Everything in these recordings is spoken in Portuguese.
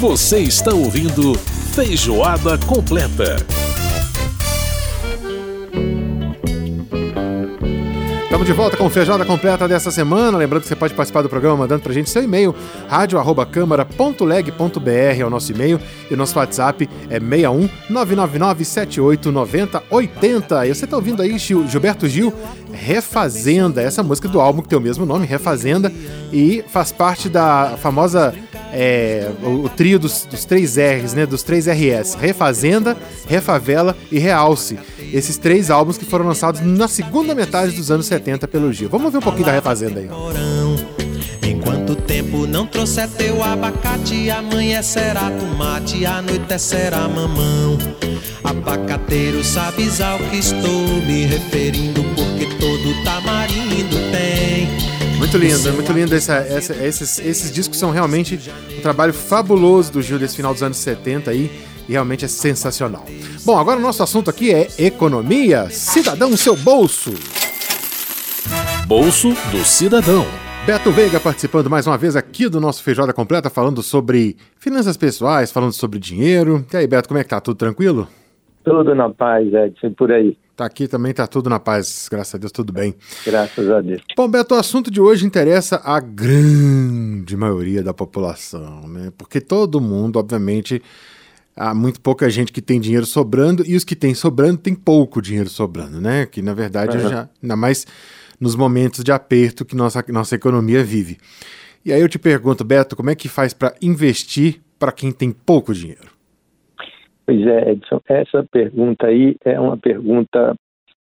Você está ouvindo Feijoada Completa. Estamos de volta com Feijoada Completa dessa semana. Lembrando que você pode participar do programa mandando pra gente seu e-mail, radio@câmara.leg.br é o nosso e-mail e o nosso WhatsApp é 61 999 78 90 80. E você tá ouvindo aí Gilberto Gil, Refazenda, essa música do álbum que tem o mesmo nome, Refazenda, e faz parte da famosa é, o, o, trio dos, dos três R's, né? Dos três RS: Refazenda, Refavela e Realce. Esses três álbuns que foram lançados na segunda metade dos anos 70 pelo Gil. Vamos ver um pouquinho da Refazenda aí. Enquanto tempo não trouxer teu abacate, amanhã será tomate, a noite será mamão. Abacateiro, sabes ao que estou me referindo, porque todo tamarindo tem muito lindo, é muito lindo essa, essa, esses, esses discos são realmente um trabalho fabuloso do Gil desse final dos anos 70 aí, e realmente é sensacional. Bom, agora o nosso assunto aqui é economia, cidadão seu bolso. Bolso do cidadão. Beto Veiga participando mais uma vez aqui do nosso Feijoada Completa, falando sobre finanças pessoais, falando sobre dinheiro. E aí, Beto, como é que tá? Tudo tranquilo? Tudo na paz, Edson, por aí. Tá aqui também, tá tudo na paz, graças a Deus, tudo bem. Graças a Deus. Bom, Beto, o assunto de hoje interessa a grande maioria da população, né? Porque todo mundo, obviamente, há muito pouca gente que tem dinheiro sobrando e os que têm sobrando tem pouco dinheiro sobrando, né? Que na verdade uhum. já, ainda mais nos momentos de aperto que nossa, nossa economia vive. E aí eu te pergunto, Beto, como é que faz para investir para quem tem pouco dinheiro? Pois é, Edson, essa pergunta aí é uma pergunta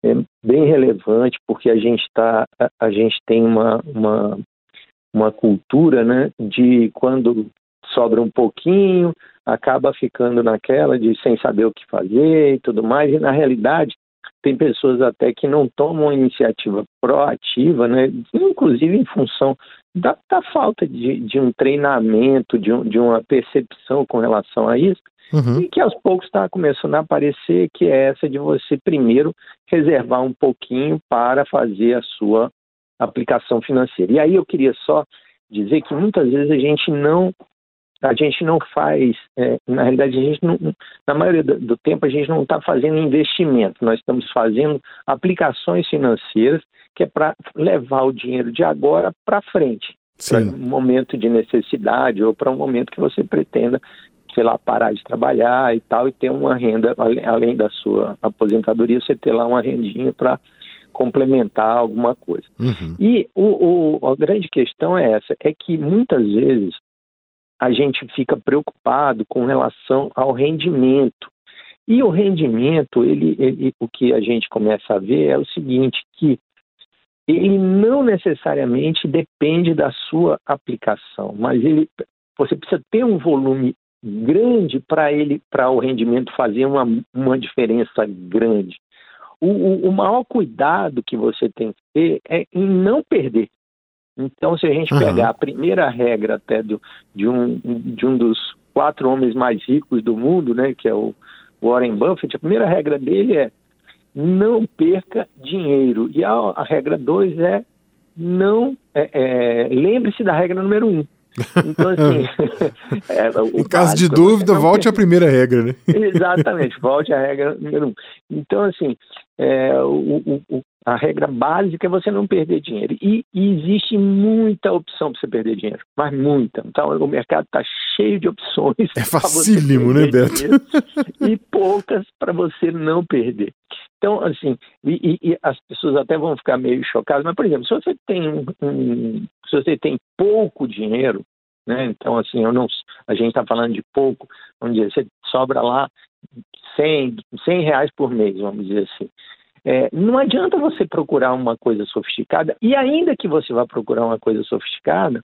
é, bem relevante, porque a gente, tá, a, a gente tem uma, uma, uma cultura né, de quando sobra um pouquinho, acaba ficando naquela de sem saber o que fazer e tudo mais, e na realidade tem pessoas até que não tomam iniciativa proativa, né, inclusive em função da, da falta de, de um treinamento, de, um, de uma percepção com relação a isso, Uhum. E que aos poucos está começando a aparecer, que é essa de você primeiro reservar um pouquinho para fazer a sua aplicação financeira. E aí eu queria só dizer que muitas vezes a gente não a gente não faz, é, na realidade, a gente não, na maioria do, do tempo a gente não está fazendo investimento, nós estamos fazendo aplicações financeiras que é para levar o dinheiro de agora para frente, para um momento de necessidade ou para um momento que você pretenda sei lá, parar de trabalhar e tal, e ter uma renda, além da sua aposentadoria, você ter lá uma rendinha para complementar alguma coisa. Uhum. E o, o, a grande questão é essa, é que muitas vezes a gente fica preocupado com relação ao rendimento. E o rendimento, ele, ele, o que a gente começa a ver é o seguinte, que ele não necessariamente depende da sua aplicação, mas ele, você precisa ter um volume grande para ele, para o rendimento fazer uma, uma diferença grande. O, o, o, maior cuidado que você tem que ter é em não perder. Então, se a gente uhum. pegar a primeira regra até do, de, um, de um dos quatro homens mais ricos do mundo, né, que é o Warren Buffett, a primeira regra dele é não perca dinheiro. E a, a regra dois é não é, é, lembre-se da regra número um, então, assim. é, em caso de dúvida, volte à primeira regra, né? Exatamente, volte à regra número um. Então, assim, é, o, o, a regra básica é você não perder dinheiro. E, e existe muita opção para você perder dinheiro, mas muita. Então, o mercado está cheio de opções. É facílimo, né, Beto? e poucas para você não perder. Então, assim, e, e, as pessoas até vão ficar meio chocadas, mas, por exemplo, se você tem um, se você tem pouco dinheiro, né? Então, assim, eu não, a gente está falando de pouco, vamos dizer, você sobra lá 100, 100 reais por mês, vamos dizer assim. É, não adianta você procurar uma coisa sofisticada, e ainda que você vá procurar uma coisa sofisticada,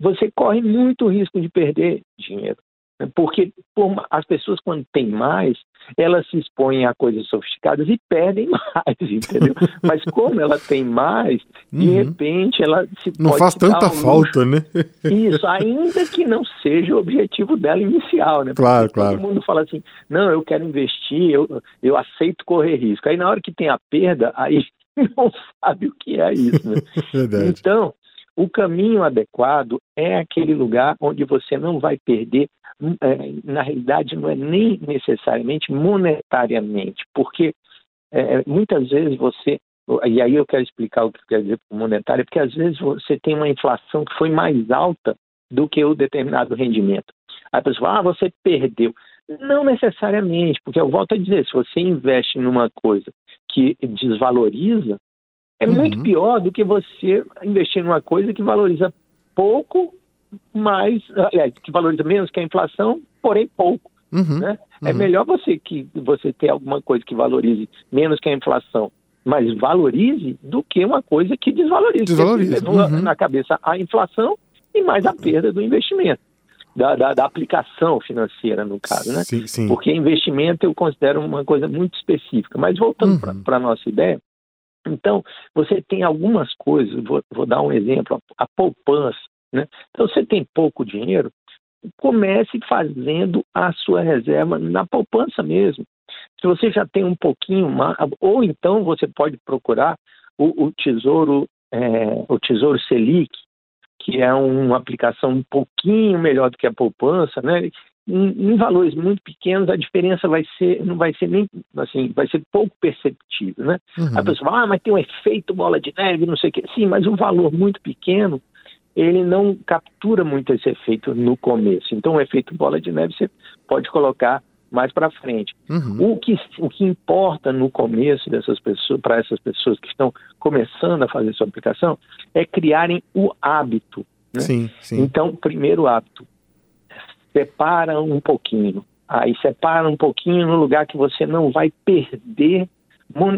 você corre muito risco de perder dinheiro. Porque por, as pessoas, quando têm mais, elas se expõem a coisas sofisticadas e perdem mais, entendeu? Mas como ela tem mais, de uhum. repente ela se Não faz tanta falta, né? Isso, ainda que não seja o objetivo dela inicial, né? Claro, Porque claro. Todo mundo fala assim, não, eu quero investir, eu, eu aceito correr risco. Aí na hora que tem a perda, aí não sabe o que é isso, né? Verdade. Então, o caminho adequado é aquele lugar onde você não vai perder é, na realidade, não é nem necessariamente monetariamente, porque é, muitas vezes você e aí eu quero explicar o que quer dizer monetário, porque às vezes você tem uma inflação que foi mais alta do que o determinado rendimento. Aí a pessoa fala, ah, você perdeu. Não necessariamente, porque eu volto a dizer, se você investe numa coisa que desvaloriza, é uhum. muito pior do que você investir numa coisa que valoriza pouco, mas aliás, que valoriza menos que a inflação, porém pouco. Uhum. Né? É uhum. É melhor você que você ter alguma coisa que valorize menos que a inflação mas valorize do que uma coisa que desvalorize. Desvalorize. Uhum. Na cabeça a inflação e mais a perda do investimento. Da, da, da, aplicação financeira, no caso, né? Sim, sim. Porque investimento eu considero uma coisa muito específica. Mas voltando uhum. para a nossa ideia, então, você tem algumas coisas, vou, vou dar um exemplo, a, a poupança, né? Então, você tem pouco dinheiro, comece fazendo a sua reserva na poupança mesmo. Se você já tem um pouquinho mais, ou então você pode procurar o, o Tesouro, é, o Tesouro Selic, que é uma aplicação um pouquinho melhor do que a poupança, né? Em, em, valores muito pequenos a diferença vai ser não vai ser nem assim vai ser pouco perceptível né uhum. a pessoa fala, ah mas tem um efeito bola de neve não sei o que sim mas um valor muito pequeno ele não captura muito esse efeito no começo então o efeito bola de neve você pode colocar mais para frente. Uhum. O, que, o que importa no começo dessas pessoas, para essas pessoas que estão começando a fazer sua aplicação, é criarem o hábito. Né? Sim, sim. Então, primeiro hábito, separa um pouquinho. Aí separa um pouquinho no lugar que você não vai perder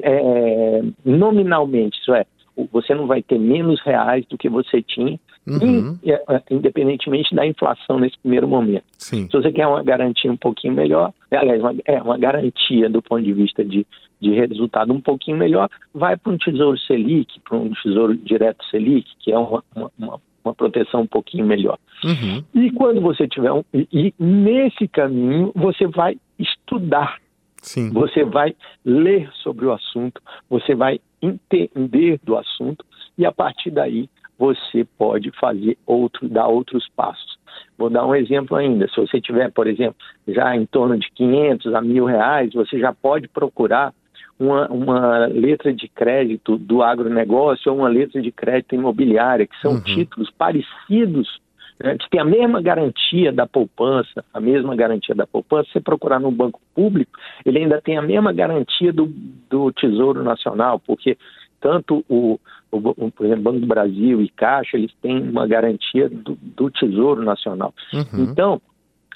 é, nominalmente, isso é, você não vai ter menos reais do que você tinha, uhum. É, é, independentemente da inflação nesse primeiro momento. Sim. Se você quer uma garantia um pouquinho melhor, aliás, uma, é uma garantia do ponto de vista de, de resultado um pouquinho melhor, vai para um tesouro Selic, para um tesouro direto Selic, que é uma, uma, uma proteção um pouquinho melhor. Uhum. E quando você tiver um. E nesse caminho, você vai estudar. Sim. Você vai ler sobre o assunto, você vai entender do assunto e a partir daí você pode fazer outro, dar outros passos. Vou dar um exemplo ainda. Se você tiver, por exemplo, já em torno de 500 a mil reais, você já pode procurar uma, uma letra de crédito do agronegócio ou uma letra de crédito imobiliária, que são uhum. títulos parecidos né, que tem a mesma garantia da poupança, a mesma garantia da poupança, você procurar no banco público, ele ainda tem a mesma garantia do, do Tesouro Nacional, porque tanto o, o, por exemplo, Banco do Brasil e Caixa, eles têm uma garantia do, do Tesouro Nacional. Uhum. Então,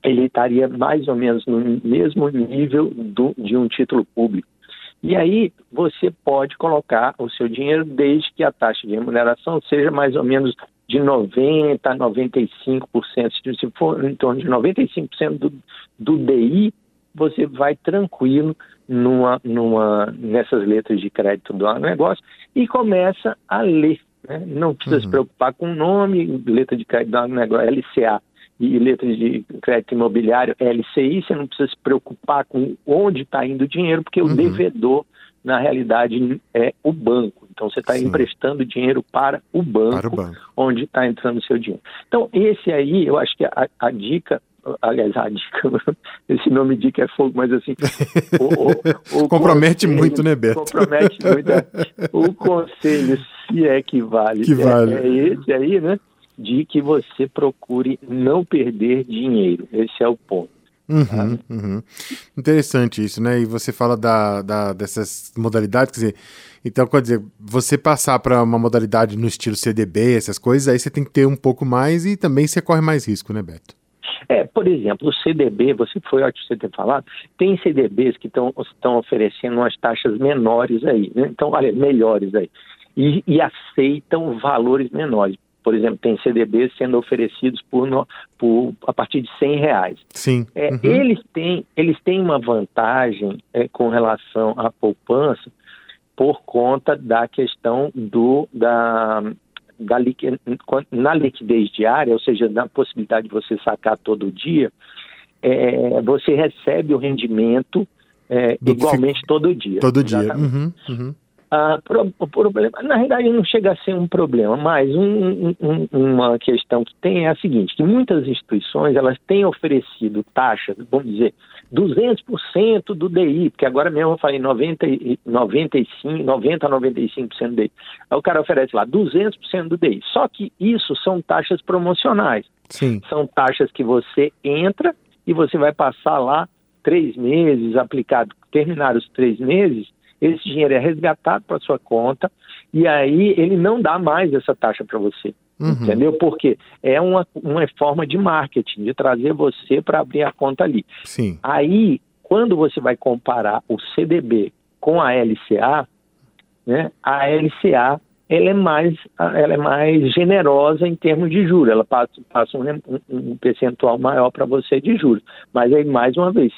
ele estaria mais ou menos no mesmo nível do, de um título público. E aí você pode colocar o seu dinheiro desde que a taxa de remuneração seja mais ou menos de 90% a 95%. Se for em torno de 95% do, do DI, você vai tranquilo numa, numa, nessas letras de crédito do negócio e começa a ler. Né? Não precisa uhum. se preocupar com o nome, letra de crédito do negócio, LCA e letra de crédito imobiliário, LCI, você não precisa se preocupar com onde está indo o dinheiro, porque uhum. o devedor na realidade é o banco. Então você está emprestando dinheiro para o banco, para o banco. onde está entrando o seu dinheiro. Então esse aí, eu acho que a, a, dica, aliás, a dica, esse nome dica é fogo, mas assim, o, o, o compromete conselho, muito, né, Beto? Compromete muito. É, o conselho se é que vale, que vale. É, é esse aí, né? De que você procure não perder dinheiro. Esse é o ponto. Uhum, uhum. Interessante isso, né? E você fala da, da, dessas modalidades, quer dizer, então, quer dizer, você passar para uma modalidade no estilo CDB, essas coisas, aí você tem que ter um pouco mais e também você corre mais risco, né, Beto? É, por exemplo, o CDB, você foi ótimo você ter falado, tem CDBs que estão oferecendo umas taxas menores aí, né? Então, olha, melhores aí. E, e aceitam valores menores por exemplo, tem CDBs sendo oferecidos por, no, por a partir de 100 reais. Sim. É, uhum. eles, têm, eles têm uma vantagem é, com relação à poupança por conta da questão do, da, da na liquidez diária, ou seja, na possibilidade de você sacar todo dia, é, você recebe o rendimento é, igualmente fica... todo dia. Todo dia. Uhum, uhum. Ah, pro, o problema, na realidade, não chega a ser um problema, mas um, um, uma questão que tem é a seguinte: que muitas instituições elas têm oferecido taxas, vamos dizer, 200% do DI, porque agora mesmo eu falei 90, 95, 90 a 95% do DI. Aí o cara oferece lá 200% do DI. Só que isso são taxas promocionais. Sim. São taxas que você entra e você vai passar lá três meses aplicado. Terminar os três meses, esse dinheiro é resgatado para sua conta e aí ele não dá mais essa taxa para você. Uhum. Entendeu? Porque é uma, uma forma de marketing, de trazer você para abrir a conta ali. Sim. Aí, quando você vai comparar o CDB com a LCA, né, a LCA ela é mais, ela é mais generosa em termos de juros, ela passa, passa um, um, percentual maior para você de juros. Mas aí, mais uma vez,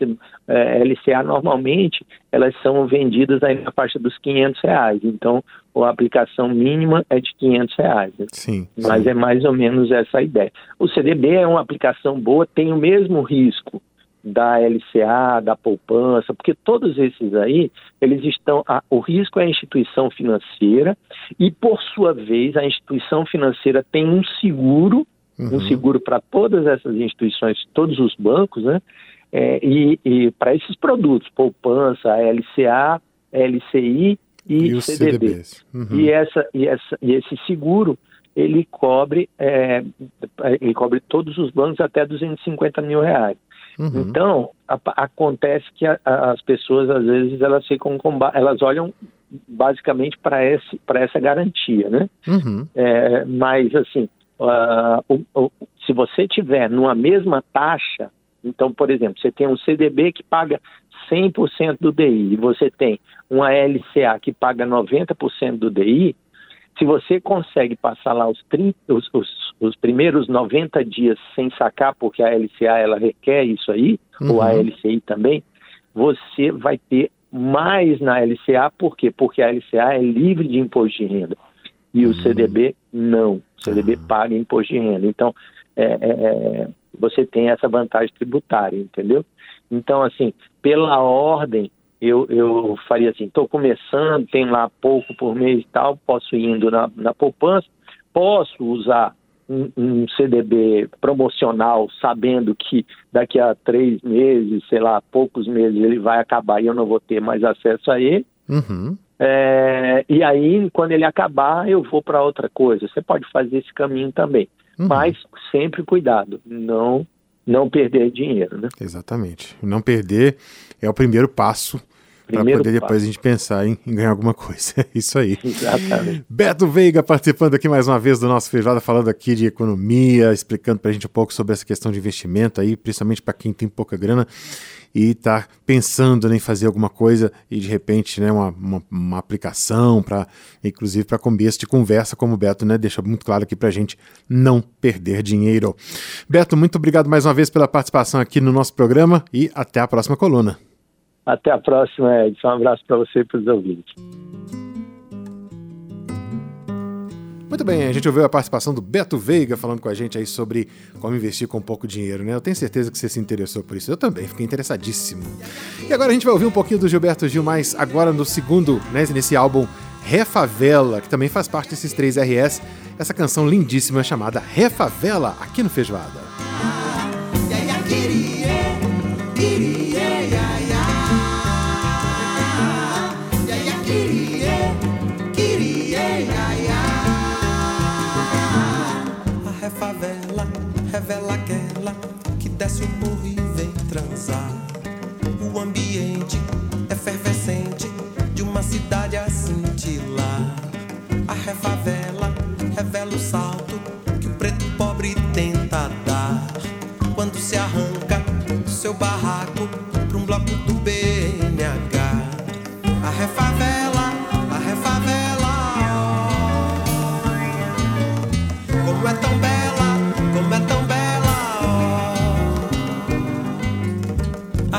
é, LCA normalmente elas são vendidas aí na faixa dos 500 reais, então a aplicação mínima é de 500 reais. Né? Sim, Mas sim. é mais ou menos essa a ideia. O CDB é uma aplicação boa, tem o mesmo risco da LCA, da poupança, porque todos esses aí, eles estão. A, o risco é a instituição financeira, e por sua vez, a instituição financeira tem um seguro, uhum. um seguro para todas essas instituições, todos os bancos, né? É, e, e para esses produtos, poupança, LCA, LCI e, e CDB. Uhum. E, essa, e, essa, e esse seguro ele cobre, é, ele cobre todos os bancos até 250 mil reais. Uhum. Então, a, acontece que a, a, as pessoas, às vezes, elas ficam com, elas olham basicamente para essa garantia, né? Uhum. É, mas, assim, uh, o, o, se você tiver numa mesma taxa, então, por exemplo, você tem um CDB que paga 100% do DI e você tem uma LCA que paga 90% do DI, se você consegue passar lá os, 30, os, os, os, primeiros 90 dias sem sacar, porque a LCA ela requer isso aí, uhum. ou a LCI também, você vai ter mais na LCA, por quê? Porque a LCA é livre de imposto de renda e uhum. o CDB não. O CDB uhum. paga imposto de renda. Então, é, é, é, você tem essa vantagem tributária, entendeu? Então, assim, pela ordem eu, eu faria assim, estou começando, tem lá pouco por mês e tal, posso ir indo na, na poupança, posso usar um, um, CDB promocional, sabendo que daqui a três meses, sei lá, poucos meses ele vai acabar e eu não vou ter mais acesso a ele. Uhum. É, e aí, quando ele acabar, eu vou para outra coisa. Você pode fazer esse caminho também, uhum. mas sempre cuidado, não não perder dinheiro, né? Exatamente. Não perder é o primeiro passo para poder depois passo. a gente pensar em, em, ganhar alguma coisa. É isso aí. Exatamente. Beto Veiga participando aqui mais uma vez do nosso Feijoada, falando aqui de economia, explicando para a gente um pouco sobre essa questão de investimento aí, principalmente para quem tem pouca grana e está pensando em fazer alguma coisa e de repente né, uma, uma, uma aplicação para inclusive para começo de conversa, como o Beto né, deixa muito claro aqui para a gente não perder dinheiro. Beto, muito obrigado mais uma vez pela participação aqui no nosso programa e até a próxima coluna. Até a próxima, Edson. Um abraço para você e para os ouvintes. Muito bem, a gente ouviu a participação do Beto Veiga falando com a gente aí sobre como investir com pouco dinheiro, né? Eu tenho certeza que você se interessou por isso. Eu também, fiquei interessadíssimo. E agora a gente vai ouvir um pouquinho do Gilberto Gil, mas agora no segundo, né, nesse álbum Refavela, que também faz parte desses três RS, essa canção lindíssima chamada Refavela, aqui no Feijoada. Revela aquela que desce o morro e vem transar. O ambiente efervescente de uma cidade a cintilar. A refavela revela o salto que o preto pobre tenta dar. Quando se arranca do seu barraco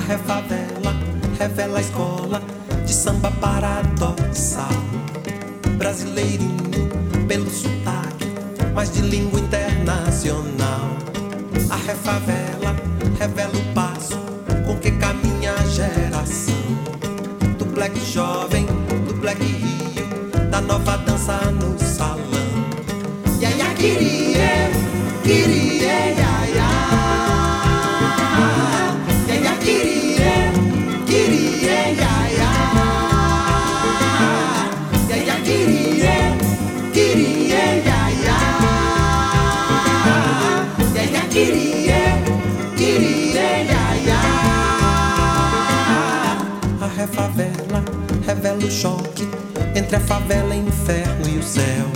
refavela revela a escola de samba paradoxal. Brasileirinho pelo sotaque, mas de língua internacional. A refavela revela o passo com que caminha a geração. Do black jovem, do black rio, da nova dança no salão. Ya ya queria, queria, choque entre a favela, inferno e o céu.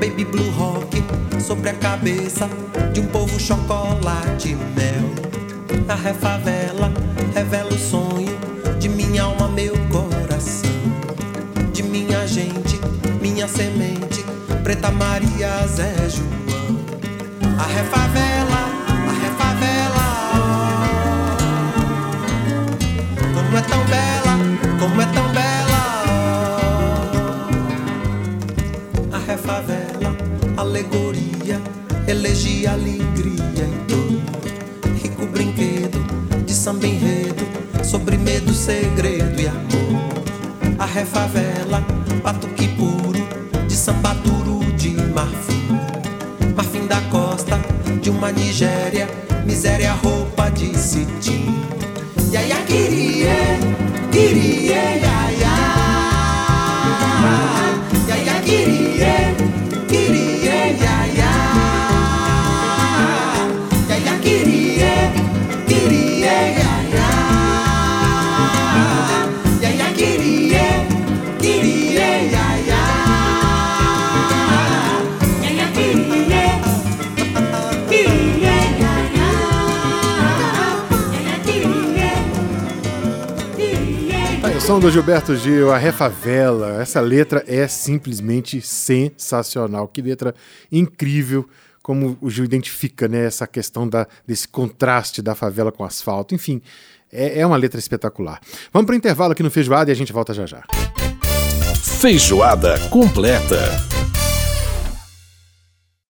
Baby blue rock sobre a cabeça de um povo chocolate mel. A refavela revela o sonho de minha alma, meu coração. De minha gente, minha semente, Preta Maria, Zé João. A refavela. Alegoria, elegia, alegria e dor. Rico brinquedo de samba enredo, sobre medo, segredo e amor. A refavela, batuque puro, de samba duro de marfim. Marfim da costa, de uma Nigéria, miséria, roupa de cetim. Ya ya queria, queria, ya queria. Aí, o som do Gilberto Gil, a Refavela. Essa letra é simplesmente sensacional. Que letra incrível. Como o Gil identifica né, essa questão da, desse contraste da favela com o asfalto. Enfim, é, é uma letra espetacular. Vamos para o intervalo aqui no Feijoada e a gente volta já já. Feijoada completa.